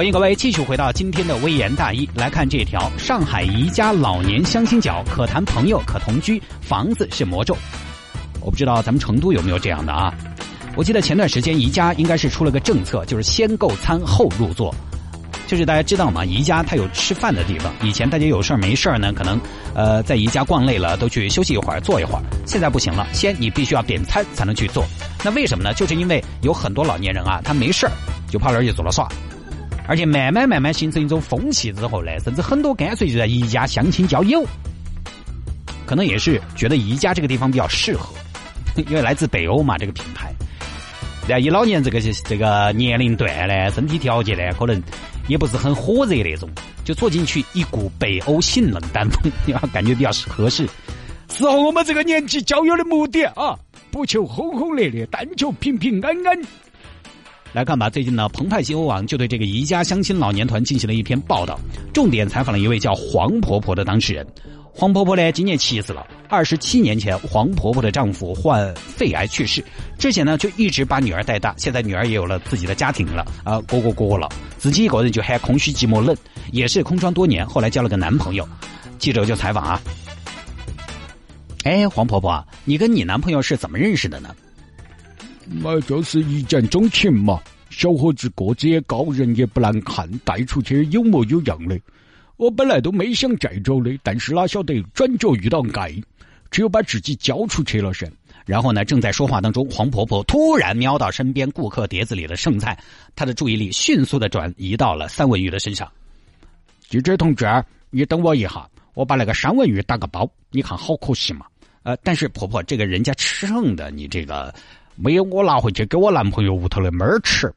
欢迎各位继续回到今天的微言大义，来看这条：上海宜家老年相亲角，可谈朋友，可同居，房子是魔咒。我不知道咱们成都有没有这样的啊？我记得前段时间宜家应该是出了个政策，就是先购餐后入座。就是大家知道嘛，宜家它有吃饭的地方。以前大家有事儿没事儿呢，可能呃在宜家逛累了，都去休息一会儿，坐一会儿。现在不行了，先你必须要点餐才能去做。那为什么呢？就是因为有很多老年人啊，他没事儿就跑那儿去做了耍。而且慢慢慢慢形成一种风气之后呢，甚至很多干脆就在宜家相亲交友。可能也是觉得宜家这个地方比较适合，因为来自北欧嘛，这个品牌。然后以老年这个这个年龄段呢，身体条件呢，可能。也不是很火热那种，就坐进去一股北欧性冷淡风，你感觉比较合适。适合我们这个年纪交友的目的啊，不求轰轰烈烈，但求平平安安。来看吧，最近呢，澎湃新闻网就对这个宜家相亲老年团进行了一篇报道，重点采访了一位叫黄婆婆的当事人。黄婆婆呢，今年七十了。二十七年前，黄婆婆的丈夫患肺癌去世，之前呢就一直把女儿带大。现在女儿也有了自己的家庭了，啊，过过过了，自己一个人就还空虚寂寞冷，也是空窗多年。后来交了个男朋友，记者就采访啊，哎，黄婆婆，你跟你男朋友是怎么认识的呢？那就是一见钟情嘛。小伙子个子也高，人也不难看，带出去有模有样的。我本来都没想再找的，但是哪晓得转角遇到爱，只有把自己交出去了噻。然后呢，正在说话当中，黄婆婆突然瞄到身边顾客碟子里的剩菜，她的注意力迅速的转移到了三文鱼的身上。记者同志，你等我一下，我把那个三文鱼打个包，你看好可惜嘛？呃，但是婆婆，这个人家吃剩的，你这个没有我拿回去给我男朋友屋头的猫儿吃。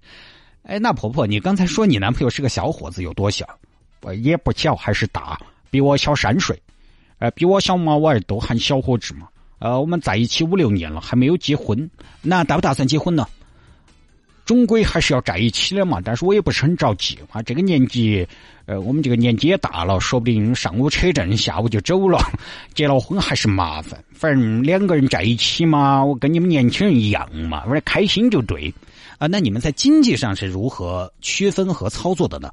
哎，那婆婆，你刚才说你男朋友是个小伙子，有多小？也不小，还是大，比我小三岁，呃，比我小嘛，我儿都喊小伙子嘛。呃，我们在一起五六年了，还没有结婚，那打不打算结婚呢？终归还是要在一起的嘛。但是我也不是很着急啊。这个年纪，呃，我们这个年纪也大了，说不定上午扯证，下午就走了。结了婚还是麻烦，反正两个人在一起嘛，我跟你们年轻人一样嘛，反正开心就对。啊，那你们在经济上是如何区分和操作的呢？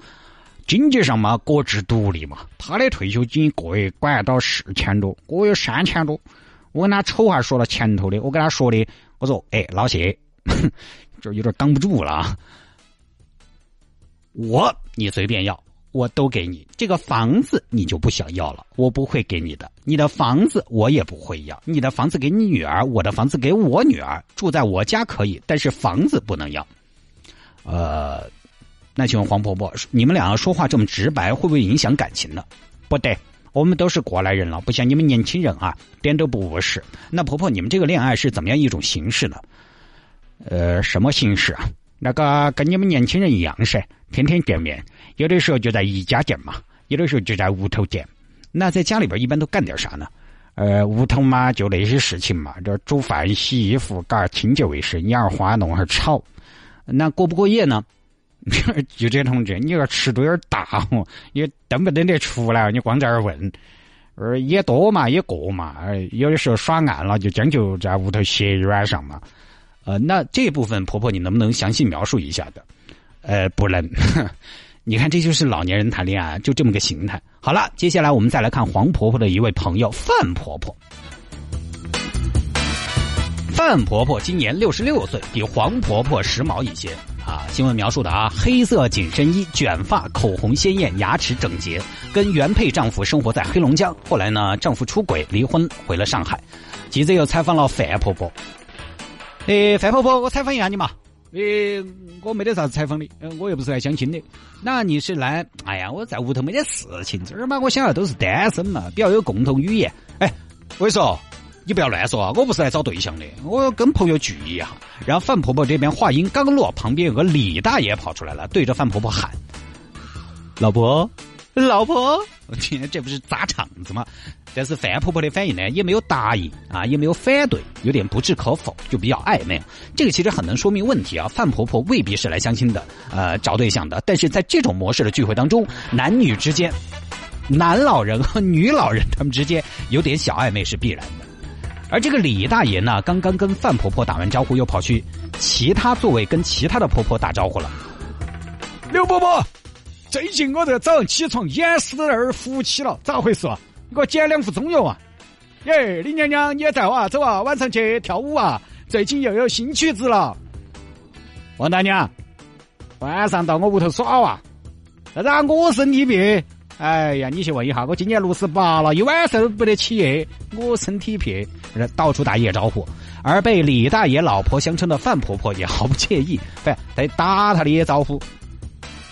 经济上嘛，各自独立嘛。他的退休金个月管到四千多，我有三千多。我跟他丑话说了前头的，我跟他说的，我说，哎，老谢，这有点挡不住了啊。我你随便要，我都给你。这个房子你就不想要了，我不会给你的。你的房子我也不会要，你的房子给你女儿，我的房子给我女儿，住在我家可以，但是房子不能要。呃。那请问黄婆婆，你们两个说话这么直白，会不会影响感情呢？不对，我们都是过来人了，不像你们年轻人啊，点都不务实。那婆婆，你们这个恋爱是怎么样一种形式呢？呃，什么形式啊？那个跟你们年轻人一样噻，天天见面，有的时候就在一家见嘛，有的时候就在屋头见。那在家里边一般都干点啥呢？呃，屋头嘛，就那些事情嘛，这煮饭、洗衣服、搞清洁卫生、养花、弄哈草。那过不过夜呢？记者同志，你这尺度有点大哦，你等不等得出来？你光在这儿问，呃，也多嘛，也过嘛，有的时候耍暗了，就将就在屋头歇一晚上嘛。呃，那这部分婆婆，你能不能详细描述一下的？呃，不能。你看，这就是老年人谈恋爱，就这么个形态。好了，接下来我们再来看黄婆婆的一位朋友范婆婆。范婆婆今年六十六岁，比黄婆婆时髦一些。啊，新闻描述的啊，黑色紧身衣、卷发、口红鲜艳、牙齿整洁，跟原配丈夫生活在黑龙江。后来呢，丈夫出轨离婚，回了上海。记者又采访了范婆婆。诶，范婆婆，我采访一下你嘛。诶，我没得啥子采访的，我又不是来相亲的。那你是来？哎呀，我在屋头没得事情，这儿嘛，我想要都是单身嘛，比较有共同语言。哎，我跟你说。你不要乱说啊！我不是来找对象的，我跟朋友聚一下。然后范婆婆这边话音刚落，旁边有个李大爷跑出来了，对着范婆婆喊：“老婆，老婆！”我天，这不是砸场子吗？但是范婆婆的反应呢，也没有答应啊，也没有反对，有点不置可否，就比较暧昧。这个其实很能说明问题啊。范婆婆未必是来相亲的，呃，找对象的。但是在这种模式的聚会当中，男女之间，男老人和女老人他们之间有点小暧昧是必然的。而这个李大爷呢，刚刚跟范婆婆打完招呼，又跑去其他座位跟其他的婆婆打招呼了。刘伯伯，最近我这早上起床眼屎那儿浮起了，咋回事啊？你给我捡两副中药啊！耶，李娘娘你也在哇？走啊，晚上去跳舞啊！最近又有新曲子了。王大娘，晚上到我屋头耍哇？啥子啊？我身体病。哎呀，你去问一下，我今年六十八了，一晚上都不得起夜，我身体病，到处打野招呼。而被李大爷老婆相称的范婆婆也毫不介意，不得打他的野招呼。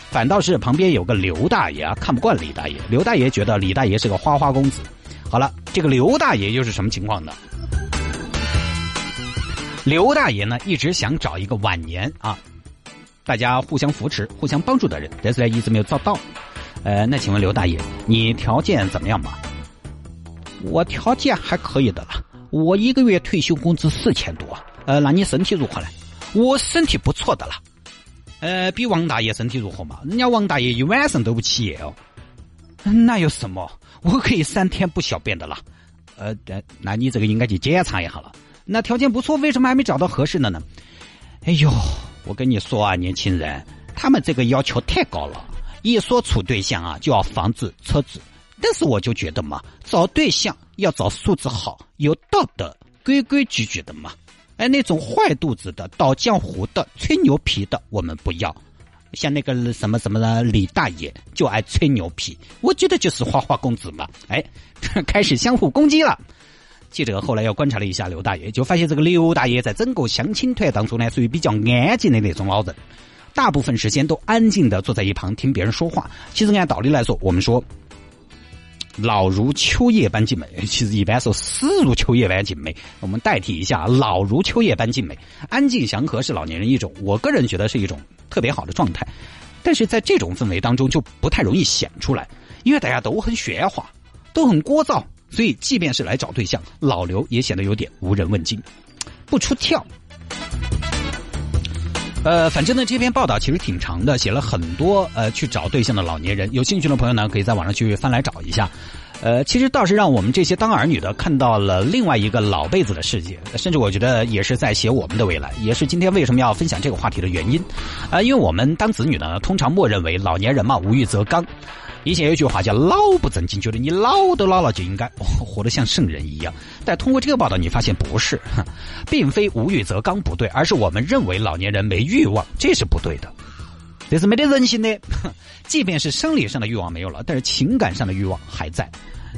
反倒是旁边有个刘大爷啊，看不惯李大爷。刘大爷觉得李大爷是个花花公子。好了，这个刘大爷又是什么情况呢？刘大爷呢，一直想找一个晚年啊，大家互相扶持、互相帮助的人，但是呢，一直没有找到。呃，那请问刘大爷，你条件怎么样嘛？我条件还可以的了，我一个月退休工资四千多。呃，那你身体如何呢？我身体不错的了。呃，比王大爷身体如何嘛？人家王大爷一晚上都不起夜哦。那有什么？我可以三天不小便的了。呃，那那你这个应该去检查一下了。那条件不错，为什么还没找到合适的呢？哎呦，我跟你说啊，年轻人，他们这个要求太高了。一说处对象啊，就要房子、车子，但是我就觉得嘛，找对象要找素质好、有道德、规规矩矩的嘛。哎，那种坏肚子的、倒浆糊的、吹牛皮的，我们不要。像那个什么什么的李大爷，就爱吹牛皮，我觉得就是花花公子嘛。哎，开始相互攻击了。记者后来又观察了一下刘大爷，就发现这个刘大爷在整个相亲团当中呢，属于比较安静的那种老人。大部分时间都安静的坐在一旁听别人说话。其实按道理来说，我们说老如秋叶般静美，其实一般说死如秋叶般静美。我们代替一下，老如秋叶般静美，安静祥和是老年人一种，我个人觉得是一种特别好的状态。但是在这种氛围当中，就不太容易显出来，因为大家都很喧哗，都很聒噪，所以即便是来找对象，老刘也显得有点无人问津，不出跳。呃，反正呢，这篇报道其实挺长的，写了很多呃去找对象的老年人。有兴趣的朋友呢，可以在网上去翻来找一下。呃，其实倒是让我们这些当儿女的看到了另外一个老辈子的世界，甚至我觉得也是在写我们的未来，也是今天为什么要分享这个话题的原因。啊，因为我们当子女呢，通常默认为老年人嘛，无欲则刚。以前有句话叫“老不正经”，觉得你老都老了就应该活得像圣人一样。但通过这个报道，你发现不是，并非无欲则刚不对，而是我们认为老年人没欲望，这是不对的，这是没得人性的。即便是生理上的欲望没有了，但是情感上的欲望还在。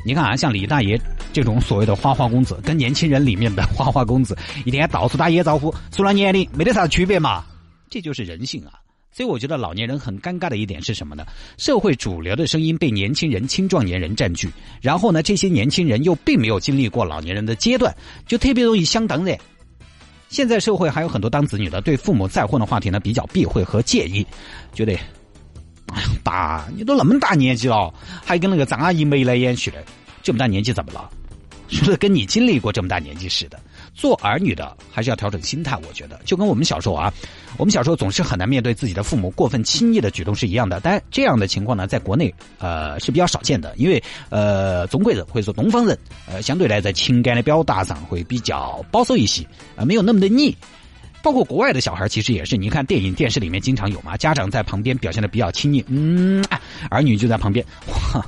你看啊，像李大爷这种所谓的花花公子，跟年轻人里面的花花公子一天到处打野招呼，除了年龄没得啥区别嘛，这就是人性啊。所以我觉得老年人很尴尬的一点是什么呢？社会主流的声音被年轻人、青壮年人占据，然后呢，这些年轻人又并没有经历过老年人的阶段，就特别容易想当然。现在社会还有很多当子女的对父母再婚的话题呢比较避讳和介意，觉得，哎呀，爸，你都那么大年纪了，还跟那个张阿姨眉来眼去的，这么大年纪怎么了？是不是跟你经历过这么大年纪似的。做儿女的还是要调整心态，我觉得就跟我们小时候啊，我们小时候总是很难面对自己的父母过分亲昵的举动是一样的。但这样的情况呢，在国内呃是比较少见的，因为呃中国人或者说东方人呃相对来在情感的表达上会比较保守一些啊，没有那么的腻。包括国外的小孩其实也是，你看电影电视里面经常有嘛，家长在旁边表现的比较亲昵，嗯，儿女就在旁边哇。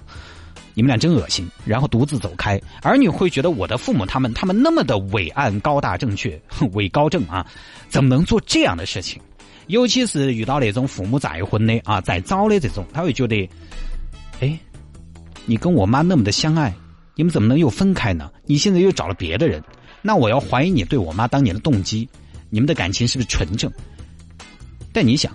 你们俩真恶心，然后独自走开。儿女会觉得我的父母他们他们那么的伟岸高大正确，伟高正啊，怎么能做这样的事情？尤其是遇到那种父母再婚的啊，再早的这种，他会觉得，哎，你跟我妈那么的相爱，你们怎么能又分开呢？你现在又找了别的人，那我要怀疑你对我妈当年的动机，你们的感情是不是纯正？但你想，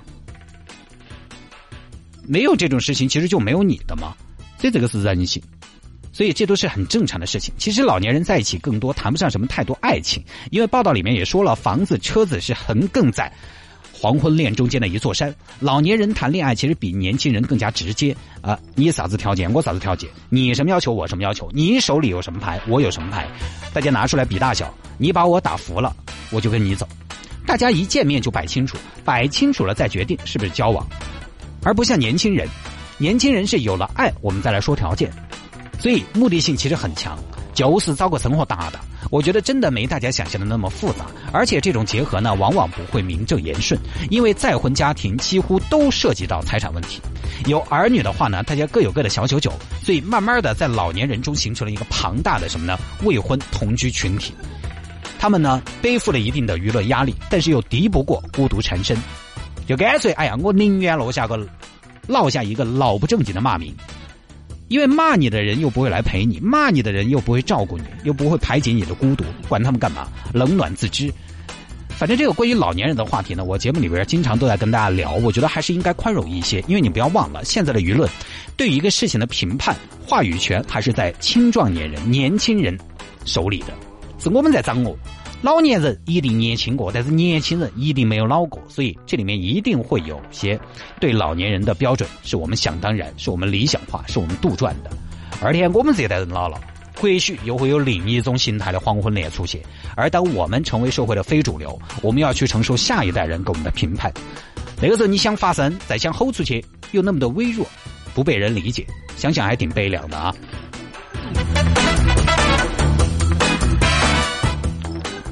没有这种事情，其实就没有你的吗？这这个是人性，所以这都是很正常的事情。其实老年人在一起更多谈不上什么太多爱情，因为报道里面也说了，房子、车子是横亘在黄昏恋中间的一座山。老年人谈恋爱其实比年轻人更加直接啊！你啥子条件，我啥子条件，你什么要求，我什么要求，你手里有什么牌，我有什么牌，大家拿出来比大小。你把我打服了，我就跟你走。大家一见面就摆清楚，摆清楚了再决定是不是交往，而不像年轻人，年轻人是有了爱我们再来说条件，所以目的性其实很强，就是找个生活搭的。我觉得真的没大家想象的那么复杂，而且这种结合呢，往往不会名正言顺，因为再婚家庭几乎都涉及到财产问题。有儿女的话呢，大家各有各的小九九，所以慢慢的在老年人中形成了一个庞大的什么呢？未婚同居群体。他们呢背负了一定的舆论压力，但是又敌不过孤独缠身，就干脆哎呀，我宁愿落下个落下一个老不正经的骂名，因为骂你的人又不会来陪你，骂你的人又不会照顾你，又不会排解你的孤独，管他们干嘛？冷暖自知。反正这个关于老年人的话题呢，我节目里边经常都在跟大家聊，我觉得还是应该宽容一些，因为你不要忘了，现在的舆论对于一个事情的评判，话语权还是在青壮年人、年轻人手里的。是我们在掌握，老年人一定年轻过，但是年轻人一定没有老过，所以这里面一定会有些对老年人的标准是我们想当然，是我们理想化，是我们杜撰的。而且我们这一代人老了，或许又会有另一种形态的黄昏恋出现。而当我们成为社会的非主流，我们要去承受下一代人给我们的评判。那个时候你想发声，再想吼出去，又那么的微弱，不被人理解，想想还挺悲凉的啊。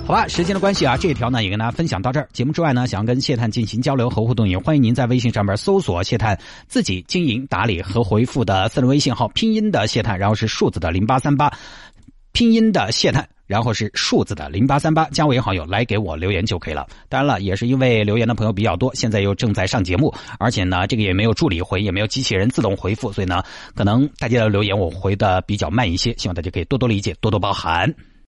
好吧，时间的关系啊，这一条呢也跟大家分享到这儿。节目之外呢，想要跟谢探进行交流和互动，也欢迎您在微信上面搜索谢探自己经营打理和回复的私人微信号，拼音的谢探，然后是数字的零八三八，拼音的谢探，然后是数字的零八三八，加为好友来给我留言就可以了。当然了，也是因为留言的朋友比较多，现在又正在上节目，而且呢，这个也没有助理回，也没有机器人自动回复，所以呢，可能大家的留言我回的比较慢一些，希望大家可以多多理解，多多包涵。